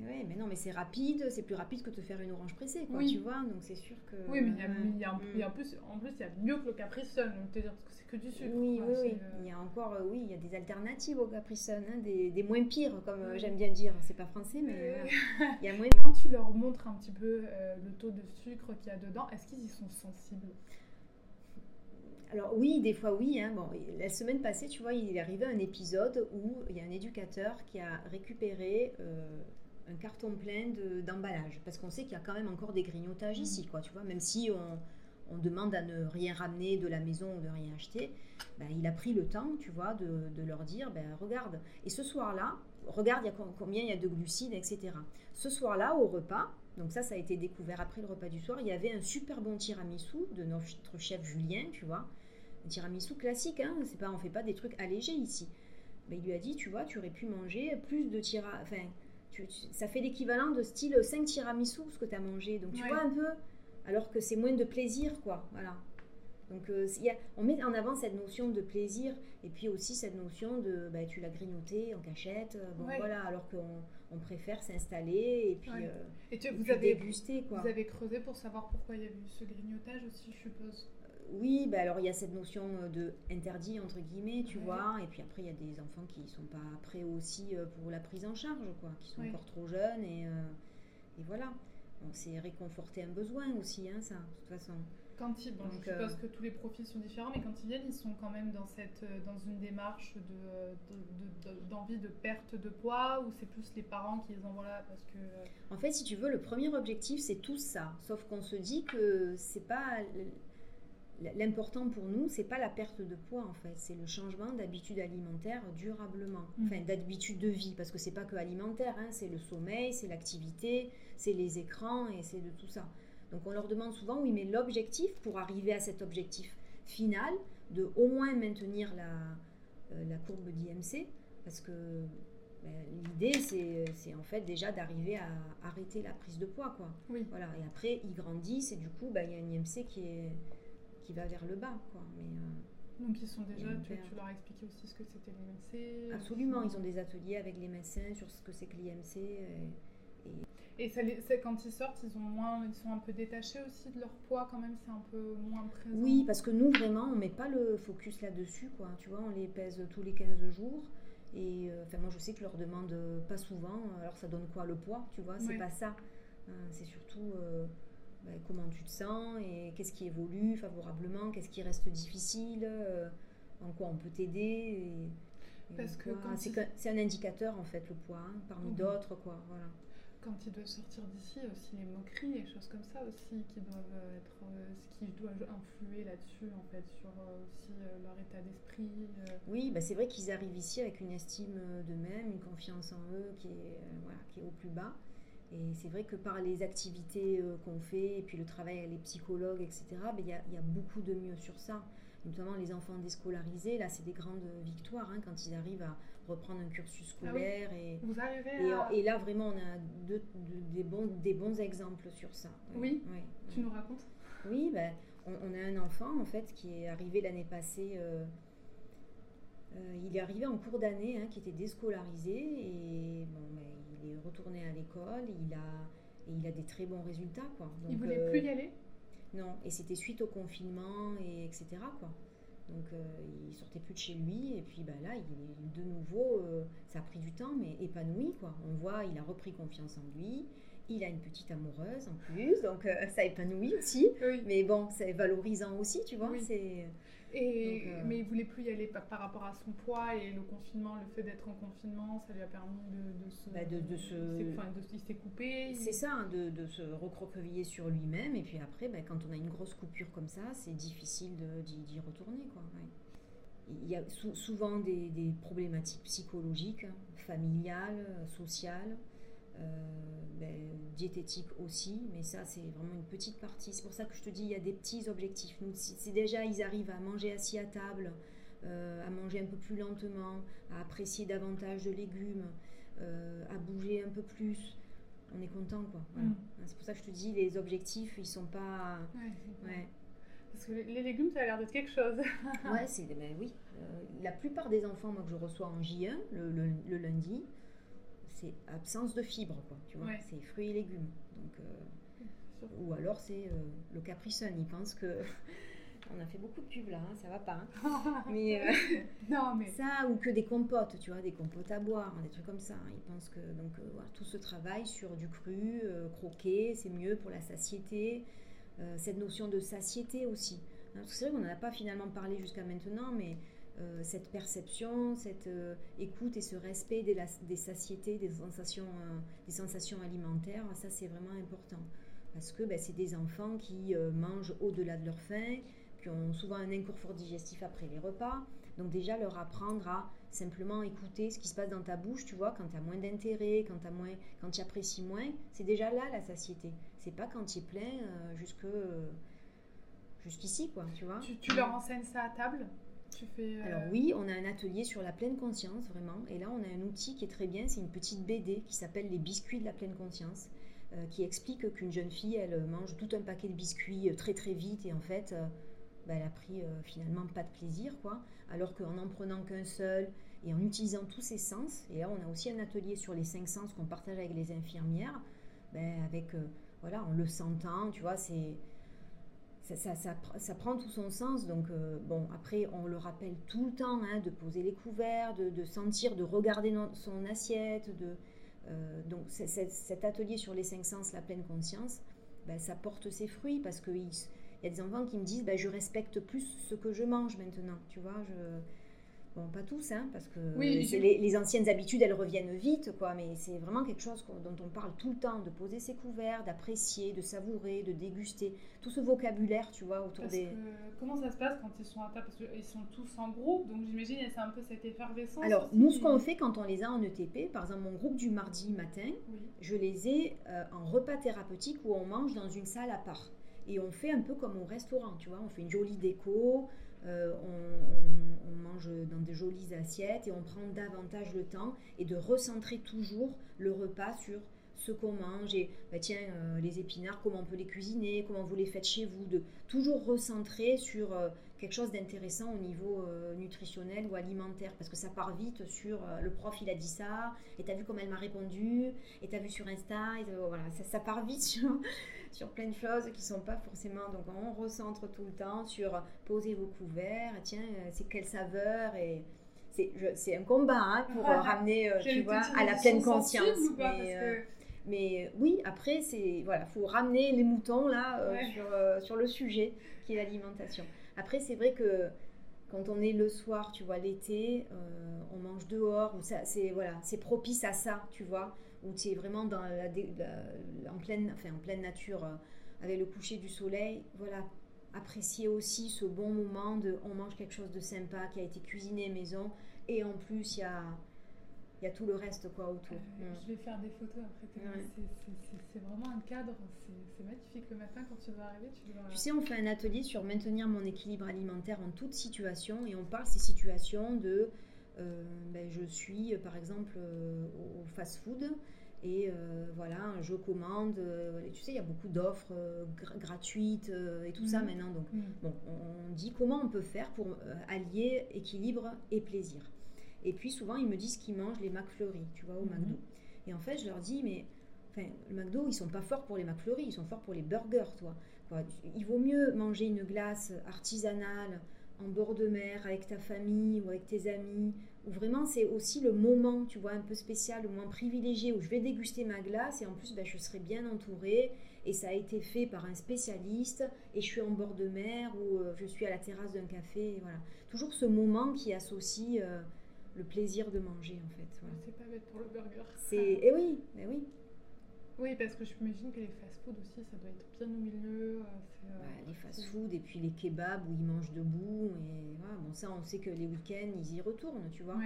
Oui, mais non, mais c'est rapide, c'est plus rapide que de faire une orange pressée, quoi, tu vois. Donc c'est sûr que. Oui, mais il y a, en plus, en plus, il y a mieux que le Capricone, donc te dire, parce que c'est que du sucre. Oui, oui, oui. Euh, il y a encore, euh, oui, il y a des alternatives au Capricone, hein, des, des, moins pires, comme j'aime bien dire. C'est pas français, mais il y a moins. [LAUGHS] Quand tu leur montres un petit peu le taux de sucre qu'il y a dedans, est-ce qu'ils y sont sensibles? Alors oui, des fois oui. Hein. Bon, la semaine passée, tu vois, il est arrivé un épisode où il y a un éducateur qui a récupéré euh, un carton plein d'emballage. parce qu'on sait qu'il y a quand même encore des grignotages ici, quoi, tu vois. Même si on, demande à ne rien ramener de la maison ou de rien acheter, ben, il a pris le temps, tu vois, de, leur dire, ben, regarde. Et ce soir-là, regarde combien il y a de glucides, etc. Ce soir-là, au repas, donc ça, ça a été découvert après le repas du soir. Il y avait un super bon tiramisu de notre chef Julien, tu vois. Tiramisu classique, hein. C'est pas, on fait pas des trucs allégés ici. Mais il lui a dit, tu vois, tu aurais pu manger plus de tira, enfin, ça fait l'équivalent de style 5 tiramisu, ce que tu as mangé. Donc tu vois un peu, alors que c'est moins de plaisir, quoi. Voilà. Donc euh, on met en avant cette notion de plaisir et puis aussi cette notion de bah, tu l'as grignoté en cachette, euh, bon, voilà, alors qu'on on préfère s'installer et puis, euh, et vous avez, déguster. Quoi. Vous avez creusé pour savoir pourquoi il y a eu ce grignotage aussi, je suppose? Oui, bah alors il y a cette notion de interdit entre guillemets, tu vois, et puis après il y a des enfants qui sont pas prêts aussi pour la prise en charge, quoi, qui sont encore trop jeunes et, et voilà. c'est réconforter un besoin aussi, hein, ça, de toute façon. Quand ils, bon, je suppose euh, que tous les profils sont différents, mais quand ils viennent, ils sont quand même dans, cette, euh, dans une démarche d'envie de, de, de, perte de poids ou c'est plus les parents qui les envoient là parce que... Euh, en fait, si tu veux, le premier objectif, c'est tout ça. Sauf qu'on se dit que c'est pas... L'important pour nous, c'est pas la perte de poids en fait, c'est le changement d'habitude alimentaire durablement, mmh. enfin d'habitude de vie, parce que c'est pas que alimentaire, hein, c'est le sommeil, c'est l'activité, c'est les écrans et c'est de tout ça. Donc on leur demande souvent, oui, mais l'objectif pour arriver à cet objectif final, de au moins maintenir la, euh, la courbe d'IMC, parce que ben, l'idée c'est en fait déjà d'arriver à arrêter la prise de poids. Quoi. Oui. Voilà. Et après ils grandissent et du coup ben, il y a une IMC qui, est, qui va vers le bas. Quoi. Mais, euh, donc ils sont déjà, tu, leur as expliqué aussi ce que c'était l'IMC Absolument, ils ont des ateliers avec les médecins sur ce que c'est que l'IMC. Et, et ça, quand ils sortent, ils, ont moins, ils sont un peu détachés aussi de leur poids quand même, c'est un peu moins présent? Oui, parce que nous, vraiment, on met pas le focus là-dessus, quoi. Tu vois, on les pèse tous les 15 jours. Et euh, moi, je sais que je leur demande pas souvent, alors ça donne quoi le poids, tu vois, c'est pas ça. Euh, c'est surtout euh, bah, comment tu te sens et qu'est-ce qui évolue favorablement, qu'est-ce qui reste difficile, en quoi on peut t'aider. Parce que c'est un indicateur en fait le poids, hein, parmi d'autres, quoi. Voilà quand ils doivent sortir d'ici, aussi les moqueries, les choses comme ça aussi qui doivent euh, être, euh, ce qui doit influer là-dessus en fait sur euh, aussi leur état d'esprit. Oui, bah c'est vrai qu'ils arrivent ici avec une estime d'eux-mêmes, une confiance en eux qui est voilà, qui est au plus bas. Et c'est vrai que par les activités qu'on fait et puis le travail avec les psychologues, etc., bah, il y, a, y, a beaucoup de mieux sur ça notamment les enfants déscolarisés, là c'est des grandes victoires hein, quand ils arrivent à reprendre un cursus ah scolaire. et, Vous arrivez et, là vraiment on a des, bons, des bons exemples sur ça. Oui, tu nous racontes? Oui, ben, on, a un enfant en fait qui est arrivé l'année passée. Euh, euh, il est arrivé en cours d'année, hein, qui était déscolarisé et bon, ben, il est retourné à l'école. Il a et il a des très bons résultats quoi. Donc, il voulait plus y aller? Non, et c'était suite au confinement, et etc. Quoi. Donc euh, il sortait plus de chez lui, et puis bah, là, il est de nouveau, euh, ça a pris du temps, mais épanoui. Quoi. On voit, il a repris confiance en lui, il a une petite amoureuse en plus, donc euh, ça épanouit aussi. Mais bon, c'est valorisant aussi, tu vois. C'est et, euh, Mais il voulait plus y aller par, rapport à son poids et le confinement, le fait d'être en confinement, ça lui a permis de, se. Bah, de, se il s'est coupé. C'est ça, hein, de, se recroqueviller sur lui-même. Et puis après, bah, quand on a une grosse coupure comme ça, c'est difficile d'y retourner. Quoi, Il y a souvent des, des, problématiques psychologiques, familiales, sociales. Euh, ben, diététique aussi, mais ça c'est vraiment une petite partie. C'est pour ça que je te dis, il y a des petits objectifs. Nous, si déjà ils arrivent à manger assis à table, euh, à manger un peu plus lentement, à apprécier davantage de légumes, euh, à bouger un peu plus, on est content quoi. Mm. C'est pour ça que je te dis, les objectifs ils sont pas. Ouais, Parce que les légumes, ça a l'air d'être quelque chose. ouais, c'est ben oui. la plupart des enfants moi, que je reçois en J1 le lundi, c'est absence de fibres, quoi. Tu vois, c'est fruits et légumes. Donc, euh, ou alors c'est euh, le Capri Sun. Ils pensent que [LAUGHS] on a fait beaucoup de pubs là, hein, ça va pas. Hein. [LAUGHS] mais, euh, [LAUGHS] non, mais ça ou que des compotes, tu vois, des compotes à boire, hein, des trucs comme ça. Ils pensent que donc voilà, tout ce travail sur du cru, croquer, c'est mieux pour la satiété. cette notion de satiété aussi. c'est vrai qu'on n'en a pas finalement parlé jusqu'à maintenant, mais euh, cette perception, cette euh, écoute et ce respect des, des satiétés, des sensations, euh, des sensations alimentaires, ça c'est vraiment important. Parce que ben, c'est des enfants qui mangent au-delà de leur faim, qui ont souvent un inconfort digestif après les repas. Donc déjà leur apprendre à simplement écouter ce qui se passe dans ta bouche, tu vois, quand tu as moins d'intérêt, quand, as moins, quand tu apprécies moins, c'est déjà là la satiété. C'est pas quand tu es plein jusque, jusqu'ici, quoi, tu vois. Tu, tu leur enseignes ça à table? Euh, Alors oui, on a un atelier sur la pleine conscience, vraiment. Et là, on a un outil qui est très bien, c'est une petite BD qui s'appelle Les biscuits de la pleine conscience, euh, qui explique qu'une jeune fille, elle mange tout un paquet de biscuits très très vite et en fait, bah, elle a pris finalement pas de plaisir, quoi. Alors qu'en en prenant qu'un seul et en utilisant tous ses sens, et là, on a aussi un atelier sur les cinq sens qu'on partage avec les infirmières, ben, avec, voilà, en le sentant, tu vois, c'est ça, prend tout son sens. Donc, euh, bon, après, on le rappelle tout le temps hein, de poser les couverts, de, sentir, de regarder son assiette. De, euh, donc, cet atelier sur les cinq sens, la pleine conscience, ben, ça porte ses fruits parce qu'il y a des enfants qui me disent ben, Je respecte plus ce que je mange maintenant. Tu vois, je Bon, pas tous, hein, parce que les, anciennes habitudes, elles reviennent vite, quoi. Mais c'est vraiment quelque chose dont on parle tout le temps, de poser ses couverts, d'apprécier, de savourer, de déguster. Tout ce vocabulaire, tu vois, autour des... comment ça se passe quand ils sont à table Parce qu'ils sont tous en groupe, donc j'imagine c'est un peu cette effervescence. Alors, nous, ce qu'on fait quand on les a en ETP, par exemple, mon groupe du mardi matin, je les ai euh, en repas thérapeutique où on mange dans une salle à part. Et on fait un peu comme au restaurant, tu vois, on fait une jolie déco, euh, on, mange dans de jolies assiettes et on prend davantage le temps et de recentrer toujours le repas sur ce qu'on mange et bah, tiens euh, les épinards comment on peut les cuisiner comment vous les faites chez vous de toujours recentrer sur euh, quelque chose d'intéressant au niveau nutritionnel ou alimentaire parce que ça part vite sur le prof il a dit ça et t'as vu comment elle m'a répondu et t'as vu sur Insta et, voilà ça, ça, part vite [LAUGHS] sur, sur plein de choses qui sont pas forcément. Donc on recentre tout le temps sur poser vos couverts, tiens, euh, c'est quelle saveur et c'est un combat hein, pour euh, ramener, euh, tu vois, à la pleine conscience. Mais, oui, après, c'est voilà, faut ramener les moutons là sur, sur le sujet qui est l'alimentation. Après, c'est vrai que quand on est le soir, tu vois, l'été, on mange dehors, c'est voilà, c'est propice à ça, tu vois où tu es vraiment en pleine nature, euh, avec le coucher du soleil, voilà, apprécier aussi ce bon moment de on mange quelque chose de sympa qui a été cuisiné maison. Et en plus il y a il y a tout le reste quoi autour. Euh, mm. Je vais faire des photos après. C'est vraiment un cadre, c'est magnifique. Le matin quand tu dois arriver, tu dois... Tu sais, on fait un atelier sur maintenir mon équilibre alimentaire en toute situation et on parle ces situations de euh, ben, je suis par exemple euh, au fast-food et euh, voilà, je commande. tu sais, il y a beaucoup d'offres gratuites et tout ça mhm. maintenant. Donc, mhm. bon, on dit comment on peut faire pour allier équilibre et plaisir. Et puis souvent, ils me disent qu'ils mangent les McFlurry, tu vois, au mhm. McDo. Et en fait, je leur dis, mais enfin, le McDo, ils sont pas forts pour les McFlurry, ils sont forts pour les burgers, toi. Il vaut mieux manger une glace artisanale en bord de mer avec ta famille ou avec tes amis, où vraiment c'est aussi le moment, tu vois, un peu spécial, le moment privilégié où je vais déguster ma glace et en plus ben, je serai bien entourée et ça a été fait par un spécialiste et je suis en bord de mer ou euh, je suis à la terrasse d'un café, voilà. Toujours ce moment qui associe euh, le plaisir de manger en fait. C'est pas bête pour le burger. C'est, et eh oui, et eh oui. Oui, parce que je m'imagine que les fast-food aussi, ça doit être bien au milieu. Euh, euh, les fast-food et puis les kebabs où ils mangent debout. Et voilà, bon, ça, on sait que les week-ends, ils y retournent, tu vois.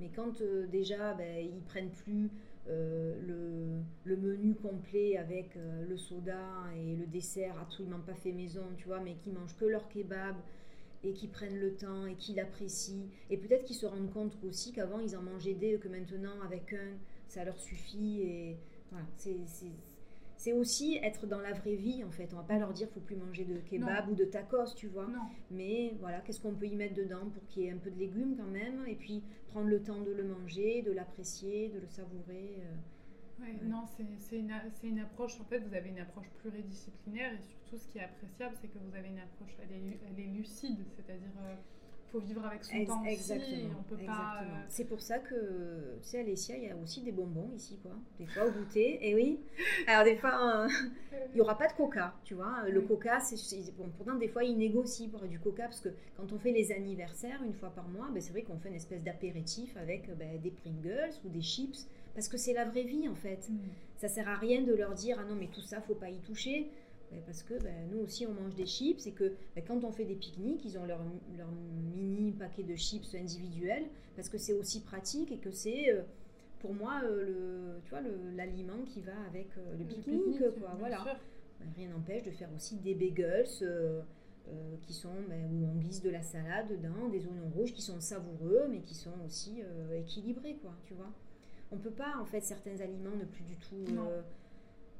Mais quand euh, déjà, ben, ils prennent plus le, le, menu complet avec le soda et le dessert absolument pas fait maison, tu vois, mais qui mangent que leur kebab et qui prennent le temps et qui l'apprécient. Et peut-être qu'ils se rendent compte aussi qu'avant, ils en mangeaient des, que maintenant, avec un, ça leur suffit. Et voilà, c'est aussi être dans la vraie vie en fait. On va pas leur dire faut plus manger de kebab ou de tacos, tu vois. Mais voilà, qu'est-ce qu'on peut y mettre dedans pour qu'il y ait un peu de légumes quand même? Et puis prendre le temps de le manger, de l'apprécier, de le savourer. Euh, ouais, Non, c'est une, une, approche, en fait, vous avez une approche pluridisciplinaire et surtout ce qui est appréciable, c'est que vous avez une approche, elle est, elle est lucide, c'est-à-dire euh, faut vivre avec son temps exactement, aussi. On peut pas. Euh, c'est pour ça que, tu sais, Alessia, il y a aussi des bonbons ici, quoi. Des fois au goûter. [LAUGHS] Et oui. Alors, des fois, euh, [LAUGHS] il n'y aura pas de coca, tu vois. Le coca, c'est. Bon, pourtant, des fois, ils négocient pour du coca parce que quand on fait les anniversaires une fois par mois, ben, c'est vrai qu'on fait une espèce d'apéritif avec ben, des Pringles ou des chips parce que c'est la vraie vie, en fait. Mm. Ça sert à rien de leur dire, ah non, mais tout ça, faut pas y toucher. Ben, parce que ben, nous aussi on mange des chips et que ben, quand on fait des pique-niques, ils ont leur, leur, mini paquet de chips individuels parce que c'est aussi pratique et que c'est euh, pour moi euh, le, tu vois, l'aliment qui va avec euh, le pique-nique. quoi, voilà. rien n'empêche de faire aussi des bagels qui sont, où on glisse de la salade dedans, des oignons rouges qui sont savoureux, mais qui sont aussi équilibrés, quoi, tu vois. On peut pas, en fait, certains aliments ne plus du tout...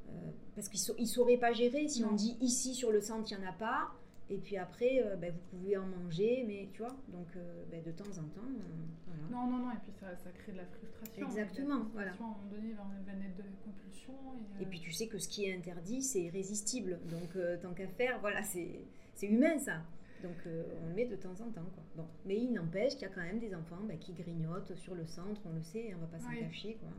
Euh, parce qu'ils ne sauraient pas gérer si on dit ici sur le centre, il n'y en a pas, et puis après, euh, ben, vous pouvez en manger, mais tu vois, donc euh, ben, de temps en temps. Euh, non, non, non, et puis ça, ça crée de la frustration. Exactement, voilà. À un moment donné, il va naître de la compulsion. Et, et, puis tu sais que ce qui est interdit, c'est irrésistible. Donc tant qu'à faire, voilà, c'est humain ça. Donc on le met de temps en temps. Quoi. Bon. Mais il n'empêche qu'il y a quand même des enfants ben, qui grignotent sur le centre, on le sait, on ne va pas s'en cacher. Quoi.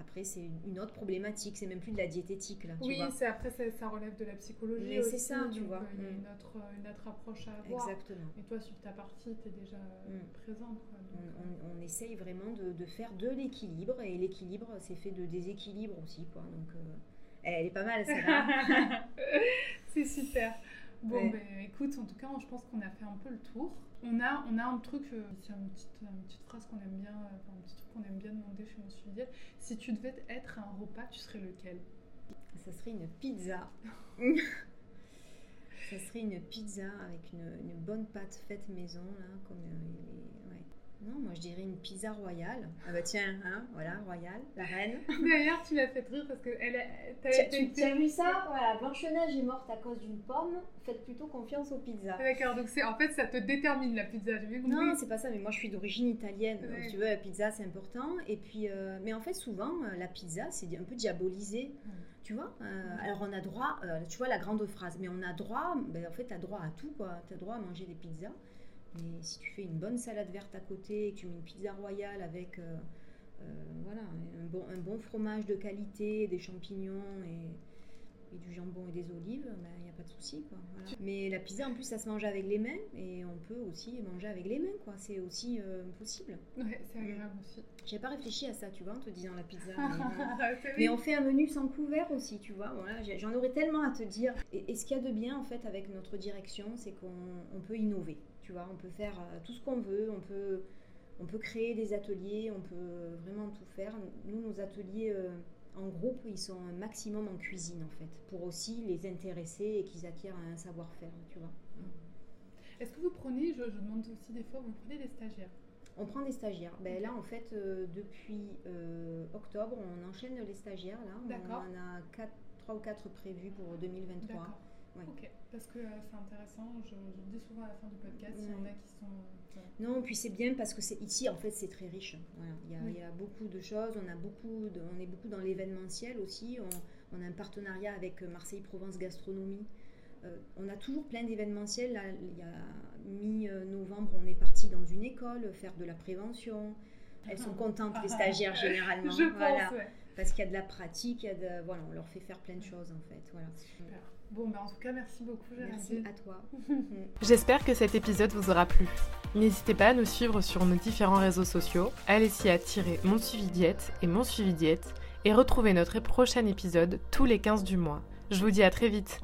Après, c'est une autre problématique, c'est même plus de la diététique. Là, oui, c'est après, ça, relève de la psychologie. c'est ça, tu vois. Il y a mm. une autre, une autre approche à avoir. Exactement. Et toi, sur ta partie, tu es déjà mm. présente. on, on, essaye vraiment de, de faire de l'équilibre, et l'équilibre, c'est fait de déséquilibre aussi. Quoi. Donc, euh, elle est pas mal, celle-là. [LAUGHS] c'est super. Bon, ben, écoute, en tout cas, je pense qu'on a fait un peu le tour. On a, on a un truc, euh, c'est une petite, une petite phrase qu'on aime bien, euh, un petit truc qu'on aime bien demander chez mon suivi. Si tu devais être un repas, tu serais lequel? Ça serait une pizza. [LAUGHS] ça serait une pizza avec une, une, bonne pâte faite maison, là, comme euh, non, moi je dirais une pizza royale. Ah bah tiens, hein, voilà, royale, la reine. [LAUGHS] D'ailleurs, tu m'as fait rire parce que elle, tu, as vu ça Voilà, Blanche-Neige est morte à cause d'une pomme. Faites plutôt confiance aux pizzas. D'accord, donc c'est en fait ça te détermine la pizza. Non, c'est pas ça. Mais moi je suis d'origine italienne. Donc, tu veux, la pizza c'est important. Et puis, euh, mais en fait souvent euh, la pizza c'est un peu diabolisé. Tu vois euh, Alors on a droit, tu vois la grande phrase, mais on a droit, ben, en fait tu as droit à tout quoi. Tu as droit à manger des pizzas. Mais si tu fais une bonne salade verte à côté et que tu mets une pizza royale avec euh, euh, voilà, un, bon, un bon fromage de qualité, des champignons et, et du jambon et des olives, il ben, n'y a pas de souci. Mais la pizza, en plus, ça se mange avec les mains et on peut aussi manger avec les mains. quoi. C'est aussi euh, possible. Ouais, c'est agréable aussi. J'ai pas réfléchi à ça, tu vois, en te disant la pizza. [LAUGHS] mais, on fait un menu sans couvert aussi, tu vois. Voilà, J'en aurais tellement à te dire. Et, et ce qu'il y a de bien, en fait, avec notre direction, c'est qu'on peut innover on peut faire euh, tout ce qu'on veut, on peut, on peut créer des ateliers, on peut vraiment tout faire. Nous, nos ateliers euh, en groupe, ils sont un maximum en cuisine, en fait, pour aussi les intéresser et qu'ils acquièrent un savoir-faire, tu vois. Est-ce que vous prenez, je, demande aussi des fois, vous prenez des stagiaires? On prend des stagiaires. Ben là, en fait, euh, depuis octobre, on enchaîne les stagiaires. Là, on en a 4, 3 ou 4 prévus pour 2023. Ok, parce que euh, c'est intéressant, je, le dis souvent à la fin du podcast, il y en a qui sont... Euh, non, puis c'est bien parce que c'est ici, en fait, c'est très riche. Il, y a, il, y a, beaucoup de choses, on, a beaucoup on est beaucoup dans l'événementiel aussi, on, a un partenariat avec Marseille-Provence Gastronomie. Euh, on a toujours plein d'événementiels. Là, il y a mi-novembre, on est parti dans une école faire de la prévention. Elles sont contentes, les stagiaires, [LAUGHS] généralement. Je pense, Parce qu'il y a de la pratique, il y a de, voilà, on leur fait faire plein de choses, en fait. Voilà. Super. Bon, ben en tout cas, merci beaucoup, Merci à toi. [LAUGHS] J'espère que cet épisode vous aura plu. N'hésitez pas à nous suivre sur nos différents réseaux sociaux, Alessia tirer Mon Suivi Diète et Mon Suivi Diète, et retrouvez notre prochain épisode tous les 15 du mois. Je vous dis à très vite